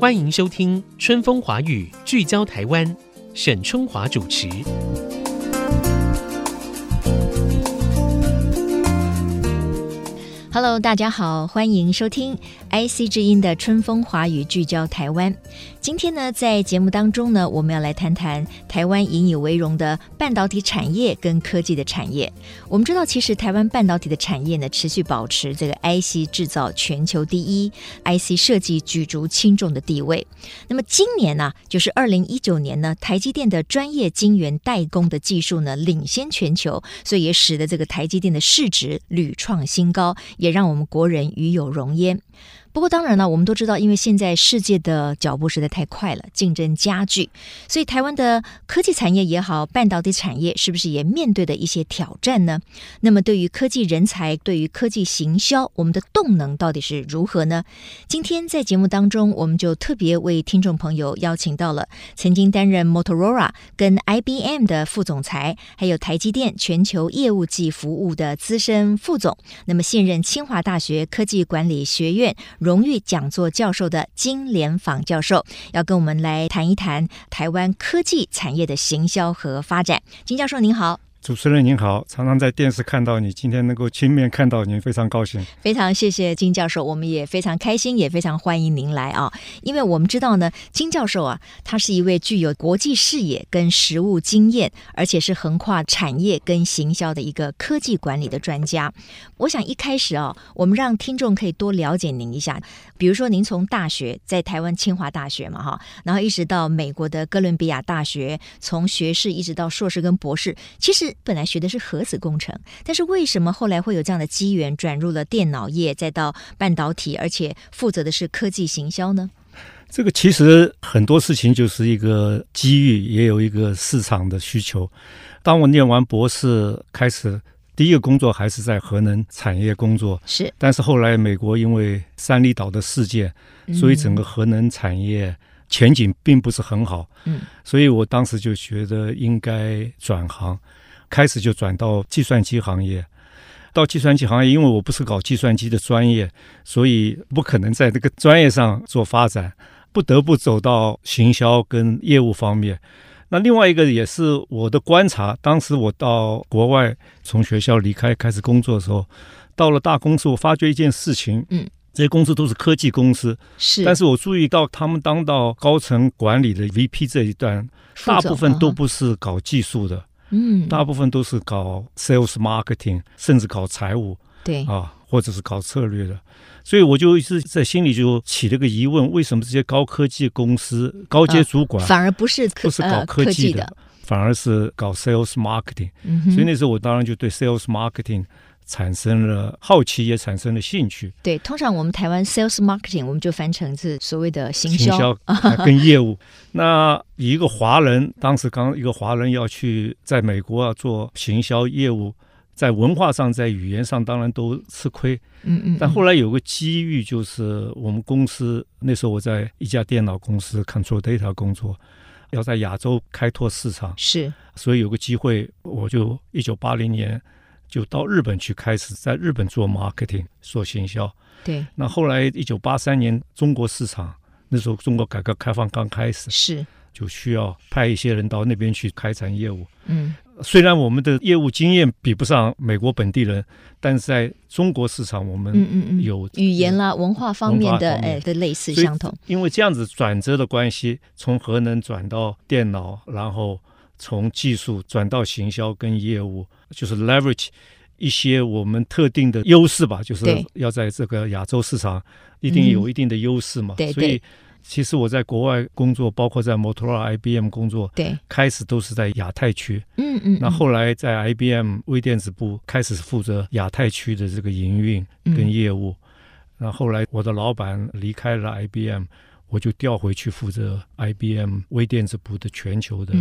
欢迎收听《春风华语》，聚焦台湾，沈春华主持。Hello，大家好，欢迎收听 IC 之音的春风华语聚焦台湾。今天呢，在节目当中呢，我们要来谈谈台湾引以为荣的半导体产业跟科技的产业。我们知道，其实台湾半导体的产业呢，持续保持这个 IC 制造全球第一，IC 设计举足轻重的地位。那么今年呢，就是二零一九年呢，台积电的专业晶圆代工的技术呢，领先全球，所以也使得这个台积电的市值屡创新高。也让我们国人与有荣焉。不过当然了，我们都知道，因为现在世界的脚步实在太快了，竞争加剧，所以台湾的科技产业也好，半导体产业是不是也面对的一些挑战呢？那么对于科技人才，对于科技行销，我们的动能到底是如何呢？今天在节目当中，我们就特别为听众朋友邀请到了曾经担任 Motorola 跟 IBM 的副总裁，还有台积电全球业务及服务的资深副总，那么现任清华大学科技管理学院。荣誉讲座教授的金莲舫教授要跟我们来谈一谈台湾科技产业的行销和发展。金教授您好。主持人您好，常常在电视看到你，今天能够亲面看到您，非常高兴。非常谢谢金教授，我们也非常开心，也非常欢迎您来啊！因为我们知道呢，金教授啊，他是一位具有国际视野跟实务经验，而且是横跨产业跟行销的一个科技管理的专家。我想一开始啊，我们让听众可以多了解您一下，比如说您从大学在台湾清华大学嘛哈，然后一直到美国的哥伦比亚大学，从学士一直到硕士跟博士，其实。本来学的是核子工程，但是为什么后来会有这样的机缘转入了电脑业，再到半导体，而且负责的是科技行销呢？这个其实很多事情就是一个机遇，也有一个市场的需求。当我念完博士，开始第一个工作还是在核能产业工作，是。但是后来美国因为三里岛的事件，所以整个核能产业。前景并不是很好，嗯，所以我当时就觉得应该转行，开始就转到计算机行业。到计算机行业，因为我不是搞计算机的专业，所以不可能在这个专业上做发展，不得不走到行销跟业务方面。那另外一个也是我的观察，当时我到国外从学校离开开始工作的时候，到了大公司，我发觉一件事情，嗯。这些公司都是科技公司，是。但是我注意到，他们当到高层管理的 VP 这一段，大部分都不是搞技术的，嗯，大部分都是搞 sales marketing，甚至搞财务，对啊，或者是搞策略的。所以我就一直在心里就起了个疑问：为什么这些高科技公司高阶主管、呃、反而不是不是搞科技的，呃、反而是搞 sales marketing？、嗯、所以那时候我当然就对 sales marketing。产生了好奇，也产生了兴趣。对，通常我们台湾 sales marketing，我们就翻成是所谓的行销，跟业务。那一个华人，当时刚一个华人要去在美国啊做行销业务，在文化上、在语言上，当然都吃亏。嗯嗯。但后来有个机遇，就是我们公司那时候我在一家电脑公司 Control Data 工作，要在亚洲开拓市场，是，所以有个机会，我就一九八零年。就到日本去，开始在日本做 marketing 做行销。对，那后来一九八三年中国市场，那时候中国改革开放刚开始，是就需要派一些人到那边去开展业务。嗯，虽然我们的业务经验比不上美国本地人，但是在中国市场，我们有嗯嗯嗯语言啦、文化方面的哎的类似相同。因为这样子转折的关系，从核能转到电脑，然后。从技术转到行销跟业务，就是 leverage 一些我们特定的优势吧，就是要在这个亚洲市场一定有一定的优势嘛。嗯、所以其实我在国外工作，包括在摩托罗拉、IBM 工作，对，开始都是在亚太区。嗯嗯。那后来在 IBM 微电子部开始负责亚太区的这个营运跟业务。那、嗯、后来我的老板离开了 IBM。我就调回去负责 IBM 微电子部的全球的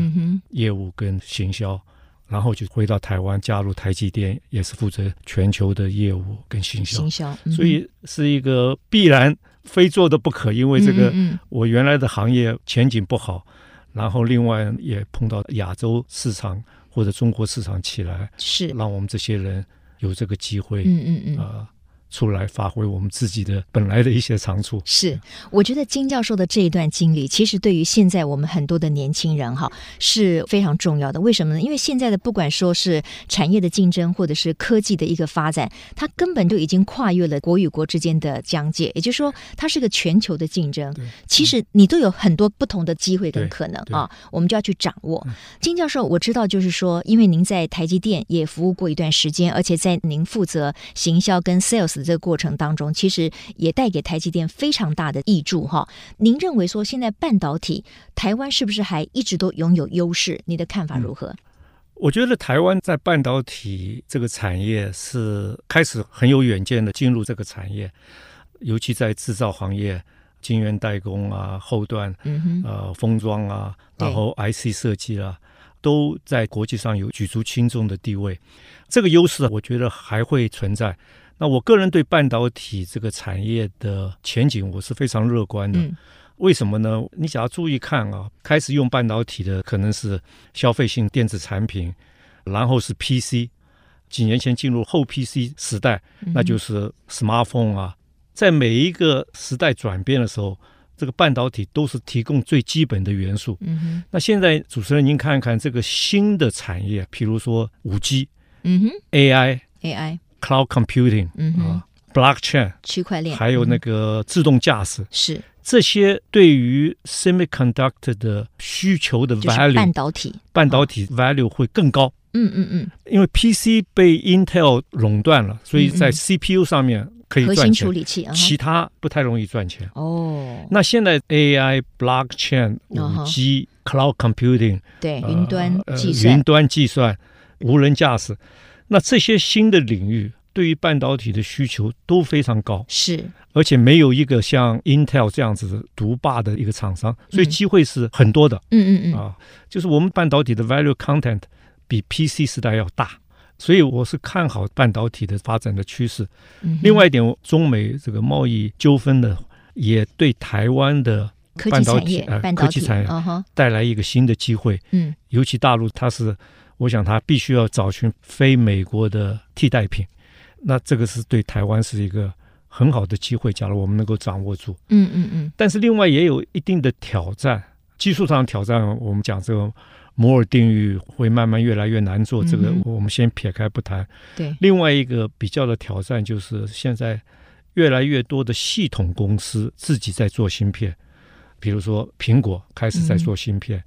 业务跟行销，嗯、然后就回到台湾加入台积电，也是负责全球的业务跟行销。行销，嗯、所以是一个必然非做的不可，因为这个我原来的行业前景不好，然后另外也碰到亚洲市场或者中国市场起来，是让我们这些人有这个机会，嗯嗯嗯，呃出来发挥我们自己的本来的一些长处。是，我觉得金教授的这一段经历，其实对于现在我们很多的年轻人哈是非常重要的。为什么呢？因为现在的不管说是产业的竞争，或者是科技的一个发展，它根本就已经跨越了国与国之间的疆界。也就是说，它是个全球的竞争。其实你都有很多不同的机会跟可能啊，我们就要去掌握。金教授，我知道就是说，因为您在台积电也服务过一段时间，而且在您负责行销跟 sales。这个过程当中，其实也带给台积电非常大的益助哈。您认为说现在半导体台湾是不是还一直都拥有优势？你的看法如何？嗯，我觉得台湾在半导体这个产业是开始很有远见的进入这个产业，尤其在制造行业、晶圆代工啊、后段、呃封装啊，然后 IC 设计啊，都在国际上有举足轻重的地位。这个优势，我觉得还会存在。那我个人对半导体这个产业的前景，我是非常乐观的。为什么呢？你只要注意看啊，开始用半导体的可能是消费性电子产品，然后是 PC，几年前进入后 PC 时代，那就是 smartphone 啊。在每一个时代转变的时候，这个半导体都是提供最基本的元素。嗯那现在主持人您看看这个新的产业，譬如说五 G，嗯哼，AI，AI。Cloud computing，嗯啊，blockchain，区块链，还有那个自动驾驶，是这些对于 semiconductor 的需求的 value，半导体，半导体 value 会更高。嗯嗯嗯，因为 PC 被 Intel 垄断了，所以在 CPU 上面可以赚钱，核心处理器，其他不太容易赚钱。哦，那现在 AI、blockchain、五 G、Cloud computing，对，云端计算，云端计算，无人驾驶。那这些新的领域对于半导体的需求都非常高，是，而且没有一个像 Intel 这样子的独霸的一个厂商，所以机会是很多的。嗯嗯嗯，啊，就是我们半导体的 value content 比 PC 时代要大，所以我是看好半导体的发展的趋势。嗯、另外一点，中美这个贸易纠纷呢，也对台湾的半导体呃科技产业带来一个新的机会。嗯，尤其大陆它是。我想他必须要找寻非美国的替代品，那这个是对台湾是一个很好的机会。假如我们能够掌握住，嗯嗯嗯。但是另外也有一定的挑战，技术上的挑战。我们讲这个摩尔定律会慢慢越来越难做，这个我们先撇开不谈。对。另外一个比较的挑战就是现在越来越多的系统公司自己在做芯片，比如说苹果开始在做芯片。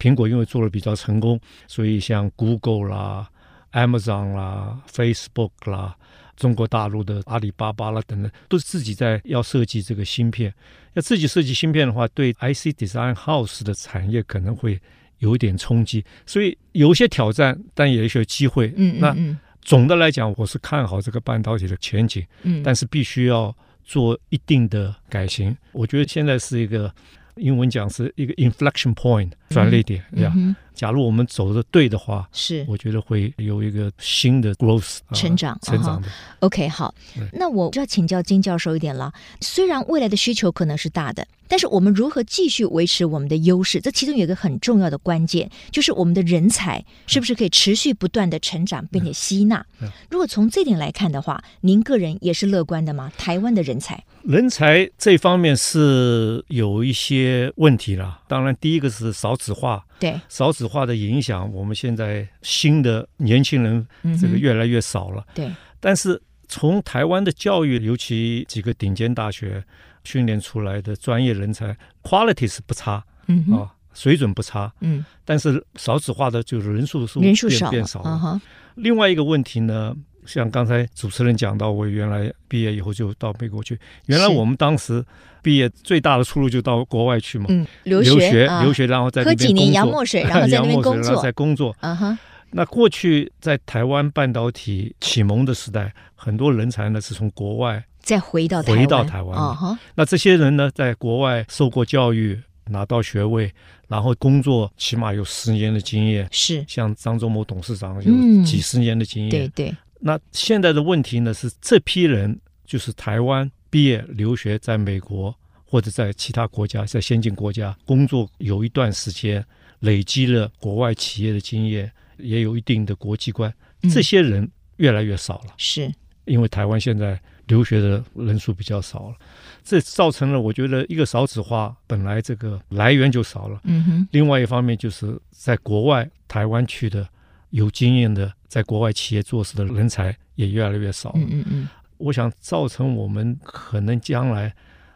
苹果因为做的比较成功，所以像 Google 啦、Amazon 啦、Facebook 啦、中国大陆的阿里巴巴啦等等，都是自己在要设计这个芯片。要自己设计芯片的话，对 IC Design House 的产业可能会有一点冲击，所以有一些挑战，但也有一些机会。嗯，嗯，嗯，那总的来讲，我是看好这个半导体的前景。嗯，但是必须要做一定的改型。我觉得现在是一个。英文讲是一个 inflection point 转捩点，对吧？假如我们走的对的话，是我觉得会有一个新的 growth 成长，成长的。OK，好，那我就要请教金教授一点了。虽然未来的需求可能是大的，但是我们如何继续维持我们的优势？这其中有一个很重要的关键，就是我们的人才是不是可以持续不断的成长，并且吸纳？如果从这点来看的话，您个人也是乐观的吗？台湾的人才，人才这方面是有一些问题了。当然，第一个是少子化。对少子化的影响，我们现在新的年轻人这个越来越少了。嗯、对，但是从台湾的教育，尤其几个顶尖大学训练出来的专业人才，quality 是不差，嗯啊，水准不差，嗯。但是少子化的就是人数数人数少变少了。Uh-huh、另外一个问题呢，像刚才主持人讲到，我原来毕业以后就到美国去，原来我们当时。毕业最大的出路就到国外去嘛，嗯，留学，留学，啊、留学，然后在那边喝几年洋墨水，然后 在那边工作，在工作。啊哈，那过去在台湾半导体启蒙的时代，很多人才呢是从国外再回到回到台湾。啊哈，那这些人呢，在国外受过教育，拿到学位，然后工作起码有十年的经验。是，像张忠谋董事长有几十年的经验。嗯、对对。那现在的问题呢是，这批人就是台湾。毕业留学在美国或者在其他国家，在先进国家工作有一段时间，累积了国外企业的经验，也有一定的国际观。这些人越来越少了。是，因为台湾现在留学的人数比较少了，这造成了我觉得一个少子化本来这个来源就少了。嗯哼。另外一方面就是在国外台湾去的有经验的在国外企业做事的人才也越来越少了。嗯嗯嗯。我想造成我们可能将来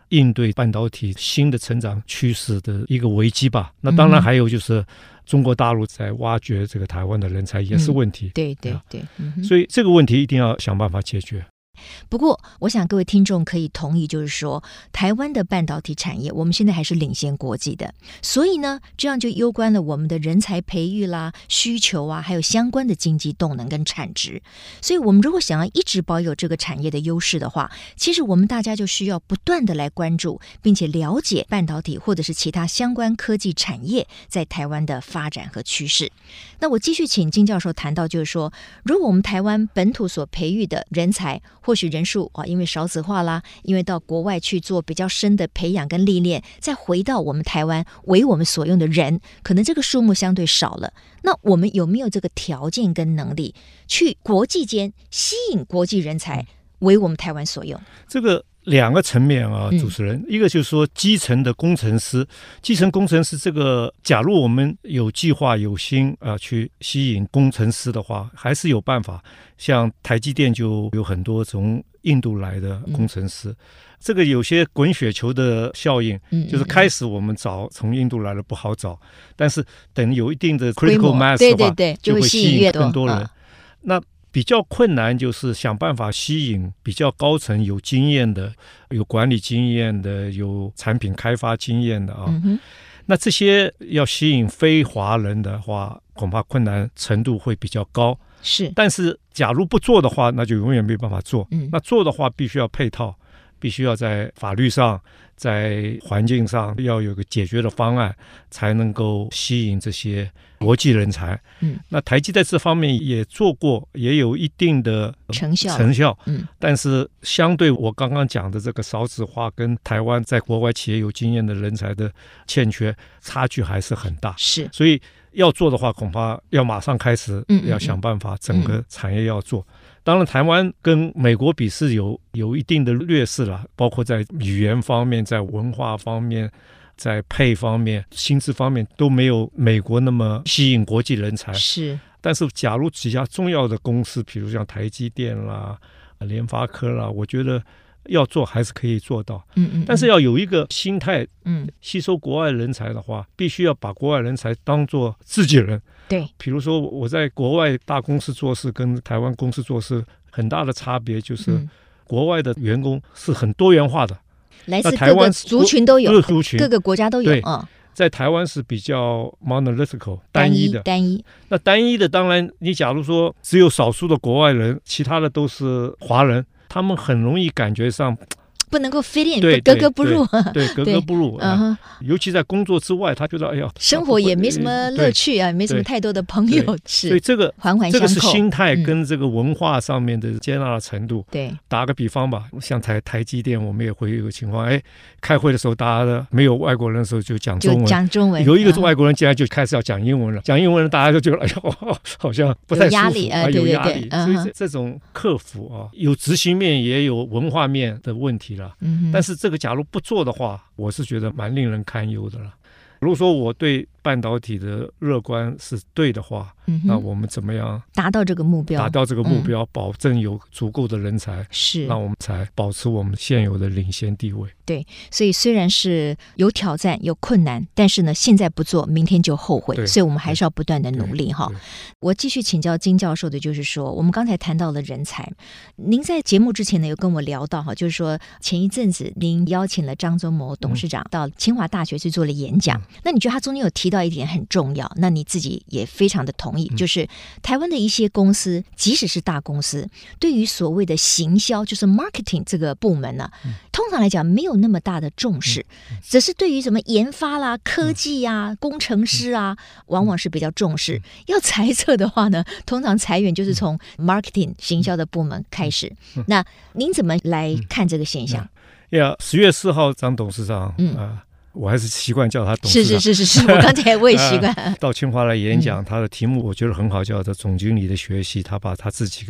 应对半导体新的成长趋势的一个危机吧。那当然还有就是中国大陆在挖掘这个台湾的人才也是问题。嗯、对对对，所以这个问题一定要想办法解决。不过，我想各位听众可以同意，就是说，台湾的半导体产业，我们现在还是领先国际的。所以呢，这样就攸关了我们的人才培育啦、需求啊，还有相关的经济动能跟产值。所以，我们如果想要一直保有这个产业的优势的话，其实我们大家就需要不断的来关注，并且了解半导体或者是其他相关科技产业在台湾的发展和趋势。那我继续请金教授谈到，就是说，如果我们台湾本土所培育的人才，或许人数啊，因为少子化啦，因为到国外去做比较深的培养跟历练，再回到我们台湾为我们所用的人，可能这个数目相对少了。那我们有没有这个条件跟能力，去国际间吸引国际人才为我们台湾所用？这个。两个层面啊，主持人，嗯、一个就是说基层的工程师，基层工程师这个，假如我们有计划有心啊，去吸引工程师的话，还是有办法。像台积电就有很多从印度来的工程师，嗯、这个有些滚雪球的效应，嗯、就是开始我们找从印度来的不好找，但是等有一定的 critical mass 的话，对对对，就会吸引更多人。那比较困难就是想办法吸引比较高层有经验的、有管理经验的、有产品开发经验的啊。嗯、那这些要吸引非华人的话，恐怕困难程度会比较高。是，但是假如不做的话，那就永远没办法做。嗯，那做的话必须要配套，必须要在法律上。在环境上要有个解决的方案，才能够吸引这些国际人才。嗯，那台积在这方面也做过，也有一定的成效。成效，嗯，但是相对我刚刚讲的这个少子化跟台湾在国外企业有经验的人才的欠缺，差距还是很大。是，所以要做的话，恐怕要马上开始，要想办法整个产业要做。当然，台湾跟美国比是有有一定的劣势了，包括在语言方面、在文化方面、在配方面、薪资方面都没有美国那么吸引国际人才。是，但是假如几家重要的公司，比如像台积电啦、联发科啦，我觉得要做还是可以做到。嗯嗯。但是要有一个心态，嗯，吸收国外人才的话，必须要把国外人才当做自己人。对，比如说我在国外大公司做事，跟台湾公司做事很大的差别就是，国外的员工是很多元化的，来自各个族群都有，各个族群，各个国家都有。对，在台湾是比较 monolithical 单一的，单一。那单一的，当然你假如说只有少数的国外人，其他的都是华人，他们很容易感觉上。不能够 fit in，对，格格 不入，对，格格不入。嗯哼，尤其在工作之外，他觉得哎呀，生活也没什么乐趣啊，没什么太多的朋友。是，所以这个环环相扣，这个是心态跟这个文化上面的接纳的程度。对，打个比方吧，像台台积电，我们也会有个情况，哎，开会的时候，大家的没有外国人的时候就讲中文，讲中文。有一个外国人进来就开始要讲英文了，讲英文，大家就觉得哎呀，好像不太舒服，压力啊，有压力。所以这种克服啊，有执行面，也有文化面的问题了。嗯，但是这个假如不做的话，我是觉得蛮令人堪忧的了。如果说我对半导体的乐观是对的话，嗯、那我们怎么样达到这个目标？达到这个目标，嗯、保证有足够的人才，是，那我们才保持我们现有的领先地位。对，所以虽然是有挑战、有困难，但是呢，现在不做，明天就后悔。所以我们还是要不断的努力哈。我继续请教金教授的，就是说，我们刚才谈到了人才，您在节目之前呢，有跟我聊到哈，就是说前一阵子您邀请了张忠谋董事长到清华大学去做了演讲。嗯那你觉得他中间有提到一点很重要？那你自己也非常的同意，就是台湾的一些公司，即使是大公司，对于所谓的行销，就是 marketing 这个部门呢，通常来讲没有那么大的重视，只是对于什么研发啦、科技啊、工程师啊，往往是比较重视。要裁撤的话呢，通常裁员就是从 marketing 行销的部门开始。那您怎么来看这个现象？呀，十月四号，张董事长啊。我还是习惯叫他董事长。是是是是是，我刚才我也习惯、呃。到清华来演讲，嗯、他的题目我觉得很好，叫做“总经理的学习”。他把他自己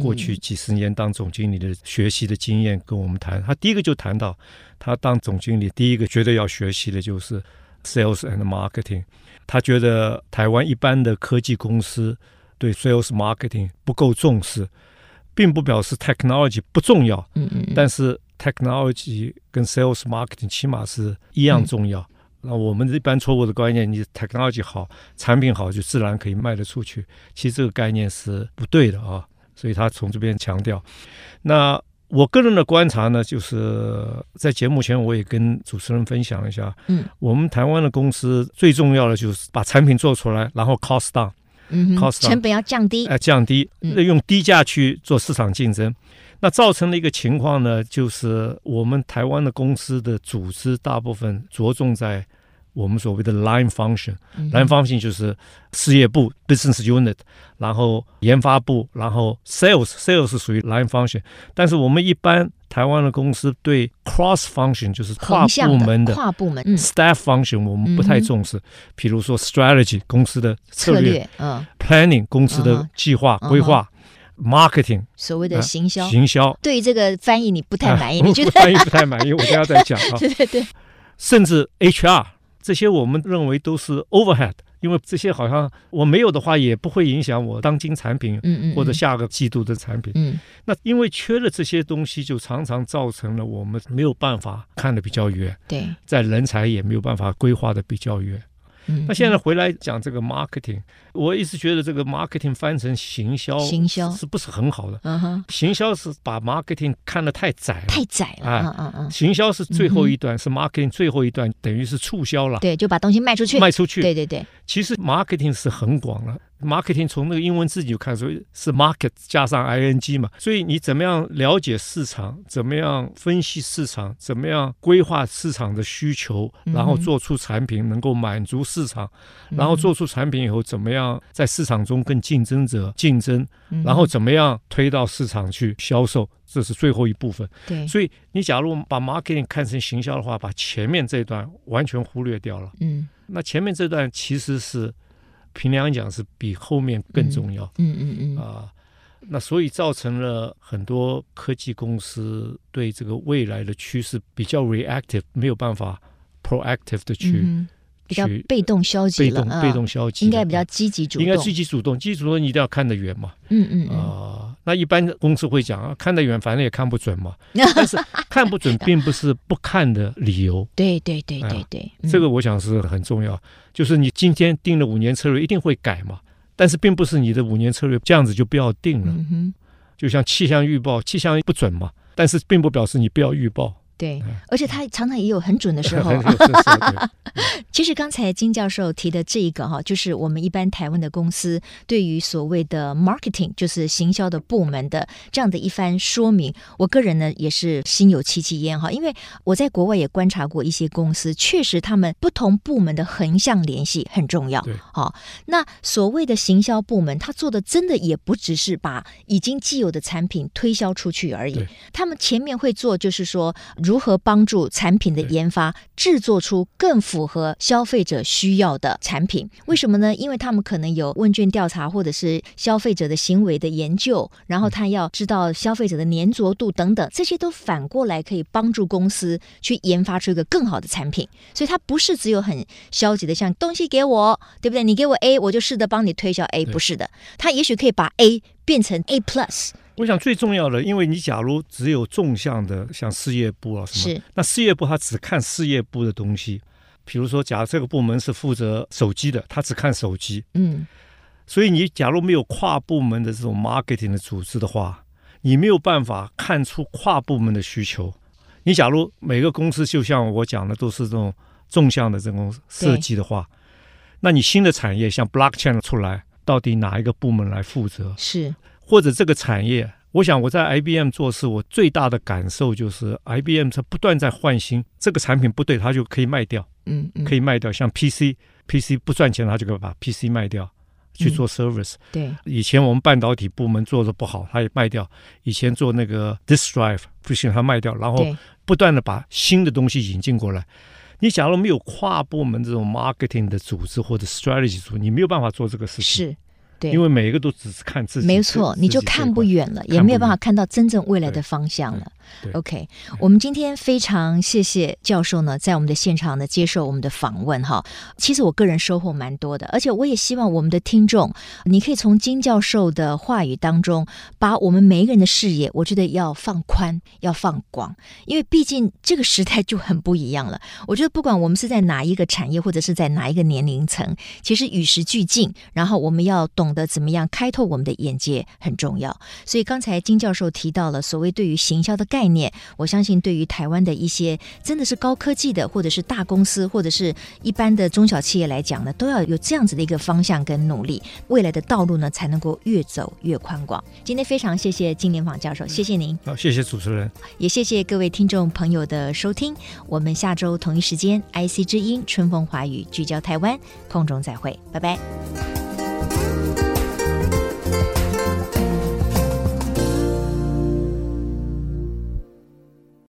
过去几十年当总经理的学习的经验跟我们谈。他第一个就谈到，他当总经理第一个觉得要学习的就是 sales and marketing。他觉得台湾一般的科技公司对 sales marketing 不够重视，并不表示 technology 不重要。嗯嗯，但是。Technology 跟 Sales Marketing 起码是一样重要。那、嗯、我们一般错误的观念，你 Technology 好，产品好，就自然可以卖得出去。其实这个概念是不对的啊。所以他从这边强调。那我个人的观察呢，就是在节目前我也跟主持人分享一下。嗯，我们台湾的公司最重要的就是把产品做出来，然后 Cost down，嗯，Cost down，成本要降低，哎、呃，降低，用低价去做市场竞争。那造成了一个情况呢，就是我们台湾的公司的组织大部分着重在我们所谓的 line function，line、嗯、function 就是事业部 business unit，然后研发部，然后 sales，sales 是属于 line function。但是我们一般台湾的公司对 cross function 就是跨部门的跨部门 staff function 我们不太重视，比如说 strategy 公司的策略，嗯，planning 公司的计划、嗯、规划。Marketing 所谓的行销，行销对于这个翻译你不太满意，你觉得翻译不太满意？我等下再讲啊。对对对，甚至 HR 这些我们认为都是 overhead，因为这些好像我没有的话也不会影响我当今产品，嗯嗯，或者下个季度的产品，嗯。那因为缺了这些东西，就常常造成了我们没有办法看得比较远，对，在人才也没有办法规划的比较远。嗯，那现在回来讲这个 marketing，我一直觉得这个 marketing 翻成行销，行销是不是很好的？嗯哼，行销是把 marketing 看得太窄了，太窄了。啊啊啊，行销是最后一段，是 marketing 最后一段，等于是促销了。对，就把东西卖出去，卖出去。对对对，其实 marketing 是很广了。Marketing 从那个英文字就看出是 market 加上 ing 嘛，所以你怎么样了解市场，怎么样分析市场，怎么样规划市场的需求，然后做出产品能够满足市场，然后做出产品以后怎么样在市场中跟竞争者竞争，然后怎么样推到市场去销售，这是最后一部分。对，所以你假如把 marketing 看成行销的话，把前面这段完全忽略掉了。嗯，那前面这段其实是。凭良心讲，是比后面更重要。嗯嗯嗯啊、呃，那所以造成了很多科技公司对这个未来的趋势比较 reactive，没有办法 proactive 的去。嗯比较被动消极了，被动被动消极，应该比较积极主动，应该积极主动，积极主动你一定要看得远嘛。嗯嗯啊、那一般公司会讲啊，看得远反正也看不准嘛。但是看不准并不是不看的理由。对对对对对，呃、这个我想是很重要。就是你今天定了五年策略，一定会改嘛。但是并不是你的五年策略这样子就不要定了。嗯，就像气象预报，气象不准嘛，但是并不表示你不要预报。对，而且他常常也有很准的时候。其实刚才金教授提的这一个哈，就是我们一般台湾的公司对于所谓的 marketing，就是行销的部门的这样的一番说明，我个人呢也是心有戚戚焉哈，因为我在国外也观察过一些公司，确实他们不同部门的横向联系很重要。对，好，那所谓的行销部门，他做的真的也不只是把已经既有的产品推销出去而已，他们前面会做，就是说。如何帮助产品的研发，制作出更符合消费者需要的产品？为什么呢？因为他们可能有问卷调查，或者是消费者的行为的研究，然后他要知道消费者的粘着度等等，这些都反过来可以帮助公司去研发出一个更好的产品。所以它不是只有很消极的，像东西给我，对不对？你给我 A，我就试着帮你推销 A，不是的，它也许可以把 A 变成 A plus。我想最重要的，因为你假如只有纵向的，像事业部啊什么，那事业部他只看事业部的东西。比如说，假如这个部门是负责手机的，他只看手机。嗯，所以你假如没有跨部门的这种 marketing 的组织的话，你没有办法看出跨部门的需求。你假如每个公司就像我讲的都是这种纵向的这种设计的话，那你新的产业像 blockchain 出来，到底哪一个部门来负责？是。或者这个产业，我想我在 IBM 做事，我最大的感受就是 IBM 它不断在换新，这个产品不对，它就可以卖掉，嗯，嗯，可以卖掉。像 PC，PC 不赚钱，它就可以把 PC 卖掉，去做 service。嗯、对，以前我们半导体部门做的不好，它也卖掉。以前做那个 disk drive 不行，它卖掉，然后不断的把新的东西引进过来。你假如没有跨部门这种 marketing 的组织或者 strategy 组，你没有办法做这个事情。是。对，因为每一个都只是看自己，没错，你就看不远了，也没有办法看到真正未来的方向了。OK，我们今天非常谢谢教授呢，在我们的现场呢接受我们的访问哈。其实我个人收获蛮多的，而且我也希望我们的听众，你可以从金教授的话语当中，把我们每一个人的视野，我觉得要放宽，要放广，因为毕竟这个时代就很不一样了。我觉得不管我们是在哪一个产业，或者是在哪一个年龄层，其实与时俱进，然后我们要懂得怎么样开拓我们的眼界很重要。所以刚才金教授提到了所谓对于行销的概念，我相信对于台湾的一些真的是高科技的，或者是大公司，或者是一般的中小企业来讲呢，都要有这样子的一个方向跟努力，未来的道路呢才能够越走越宽广。今天非常谢谢金莲访教授，谢谢您。好，谢谢主持人，也谢谢各位听众朋友的收听。我们下周同一时间，IC 之音春风华语聚焦台湾，空中再会，拜拜。